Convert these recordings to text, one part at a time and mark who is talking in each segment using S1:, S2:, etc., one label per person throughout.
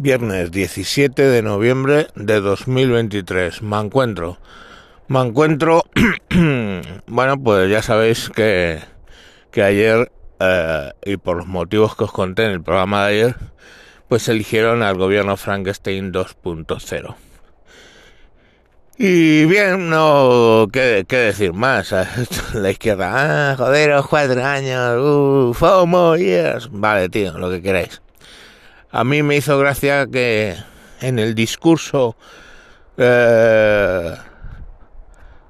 S1: Viernes 17 de noviembre de 2023. Me encuentro. Me encuentro. bueno, pues ya sabéis que, que ayer, eh, y por los motivos que os conté en el programa de ayer, pues eligieron al gobierno Frankenstein 2.0. Y bien, no, ¿qué, qué decir más? La izquierda, ah, joder, cuatro años, uh, FOMO, yes. Vale, tío, lo que queráis. A mí me hizo gracia que en el discurso eh,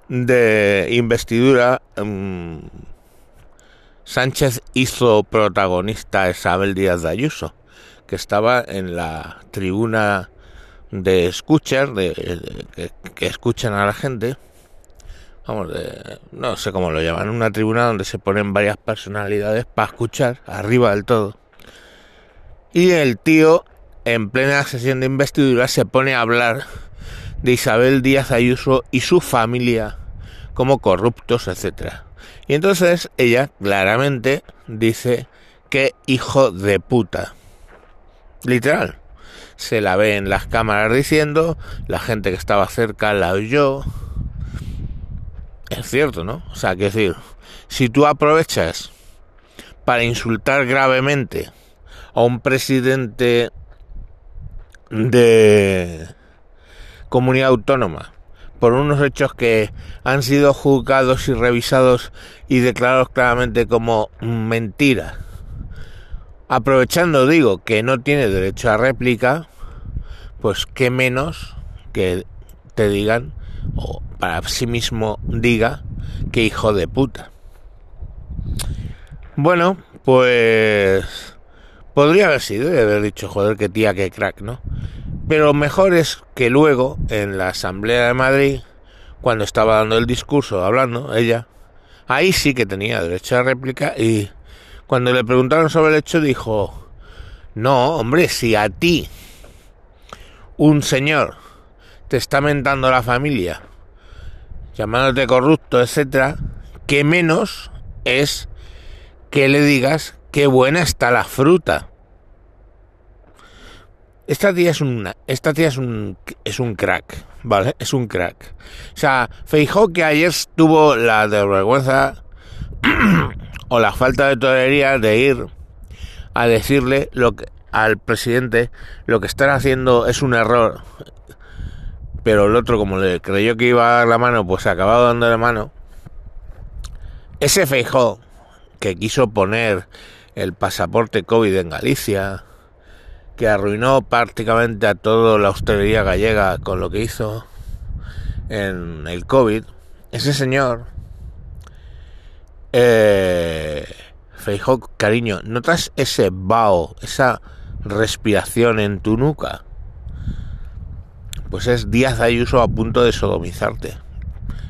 S1: de investidura um, Sánchez hizo protagonista a Isabel Díaz de Ayuso, que estaba en la tribuna de escuchar, de, de que, que, escuchan a la gente. Vamos, de, no sé cómo lo llaman, una tribuna donde se ponen varias personalidades para escuchar, arriba del todo. Y el tío, en plena sesión de investidura, se pone a hablar de Isabel Díaz Ayuso y su familia como corruptos, etc. Y entonces ella claramente dice que hijo de puta. Literal. Se la ve en las cámaras diciendo, la gente que estaba cerca la oyó. Es cierto, ¿no? O sea, que decir, si tú aprovechas para insultar gravemente a un presidente de comunidad autónoma por unos hechos que han sido juzgados y revisados y declarados claramente como mentira. Aprovechando, digo, que no tiene derecho a réplica, pues qué menos que te digan, o para sí mismo diga, que hijo de puta. Bueno, pues Podría haber sido y haber dicho, joder, qué tía, qué crack, ¿no? Pero mejor es que luego, en la Asamblea de Madrid, cuando estaba dando el discurso, hablando, ella, ahí sí que tenía derecho a réplica y cuando le preguntaron sobre el hecho dijo, no, hombre, si a ti un señor te está mentando la familia, llamándote corrupto, etcétera, que menos es que le digas qué buena está la fruta. Esta tía es una, esta tía es un, es un crack, ¿vale? Es un crack. O sea, Feijó que ayer tuvo la vergüenza o la falta de tolerancia de ir a decirle lo que, al presidente lo que están haciendo es un error. Pero el otro, como le creyó que iba a dar la mano, pues acabado dando la mano. Ese Feijó que quiso poner el pasaporte COVID en Galicia, que arruinó prácticamente a toda la hostelería gallega con lo que hizo en el COVID, ese señor, eh, cariño, ¿notas ese vaho, esa respiración en tu nuca? Pues es Díaz Ayuso a punto de sodomizarte,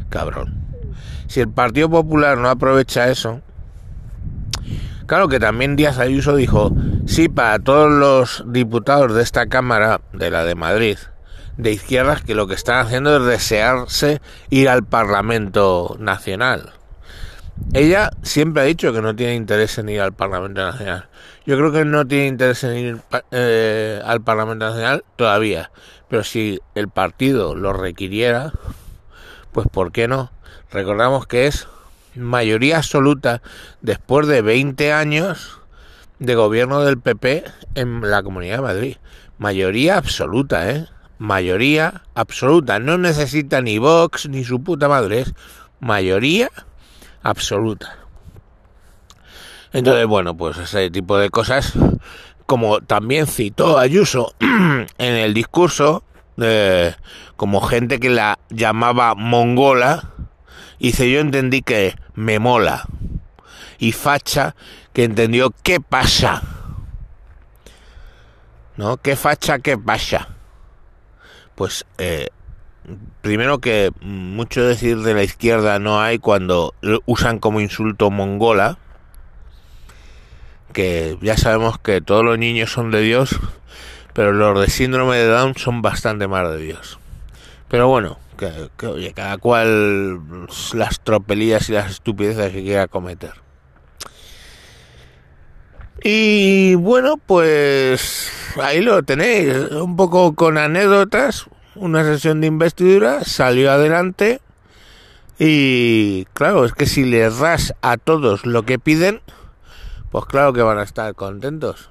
S1: cabrón. Si el Partido Popular no aprovecha eso, Claro que también Díaz Ayuso dijo, sí, para todos los diputados de esta Cámara, de la de Madrid, de izquierdas, que lo que están haciendo es desearse ir al Parlamento Nacional. Ella siempre ha dicho que no tiene interés en ir al Parlamento Nacional. Yo creo que no tiene interés en ir eh, al Parlamento Nacional todavía. Pero si el partido lo requiriera, pues ¿por qué no? Recordamos que es mayoría absoluta después de 20 años de gobierno del PP en la Comunidad de Madrid. Mayoría absoluta, ¿eh? Mayoría absoluta. No necesita ni Vox ni su puta madre. Es mayoría absoluta. Entonces, bueno, pues ese tipo de cosas, como también citó Ayuso en el discurso, eh, como gente que la llamaba mongola, Dice, yo entendí que me mola. Y facha que entendió qué pasa. ¿No? ¿Qué facha, qué pasa? Pues, eh, primero que mucho decir de la izquierda no hay cuando usan como insulto mongola. Que ya sabemos que todos los niños son de Dios, pero los de síndrome de Down son bastante más de Dios. Pero bueno, que, oye, cada cual las tropelías y las estupideces que quiera cometer. Y bueno, pues ahí lo tenéis, un poco con anécdotas, una sesión de investidura, salió adelante y claro, es que si les das a todos lo que piden, pues claro que van a estar contentos.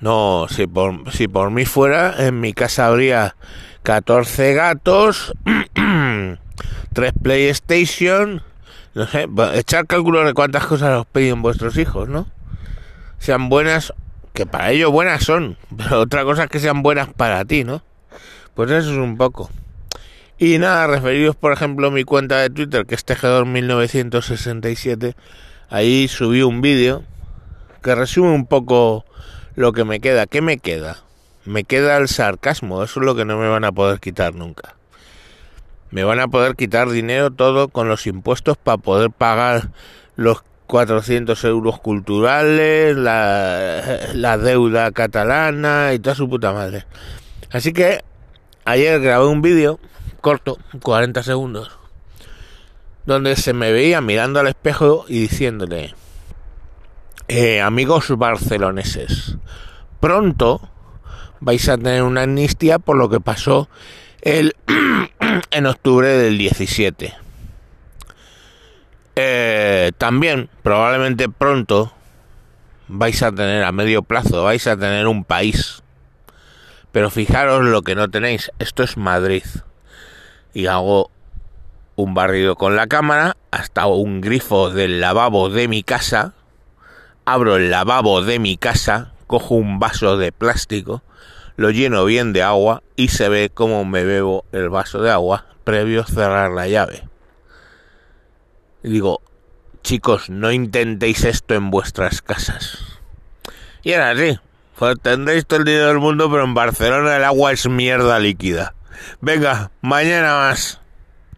S1: No, si por, si por mí fuera, en mi casa habría 14 gatos, 3 PlayStation, no sé, echar cálculo de cuántas cosas os piden vuestros hijos, ¿no? Sean buenas, que para ellos buenas son, pero otra cosa es que sean buenas para ti, ¿no? Pues eso es un poco. Y nada, referidos por ejemplo a mi cuenta de Twitter, que es Tejedor1967, ahí subí un vídeo que resume un poco lo que me queda. ¿Qué me queda? Me queda el sarcasmo, eso es lo que no me van a poder quitar nunca me van a poder quitar dinero todo con los impuestos para poder pagar los 400 euros culturales, la, deuda catalana y toda su puta madre. Así que ayer grabé un vídeo corto, 40 segundos, donde se me veía mirando al espejo y diciéndole, eh, amigos barceloneses, pronto vais a tener una amnistía por lo que pasó el en octubre del 17. Eh, también, probablemente pronto, vais a tener a medio plazo, vais a tener un país. Pero fijaros lo que no tenéis. Esto es Madrid. Y hago un barrido con la cámara hasta un grifo del lavabo de mi casa. Abro el lavabo de mi casa, cojo un vaso de plástico lo lleno bien de agua y se ve cómo me bebo el vaso de agua previo a cerrar la llave. Y digo, chicos, no intentéis esto en vuestras casas. Y era así, pues tendréis todo el dinero del mundo, pero en Barcelona el agua es mierda líquida. Venga, mañana más.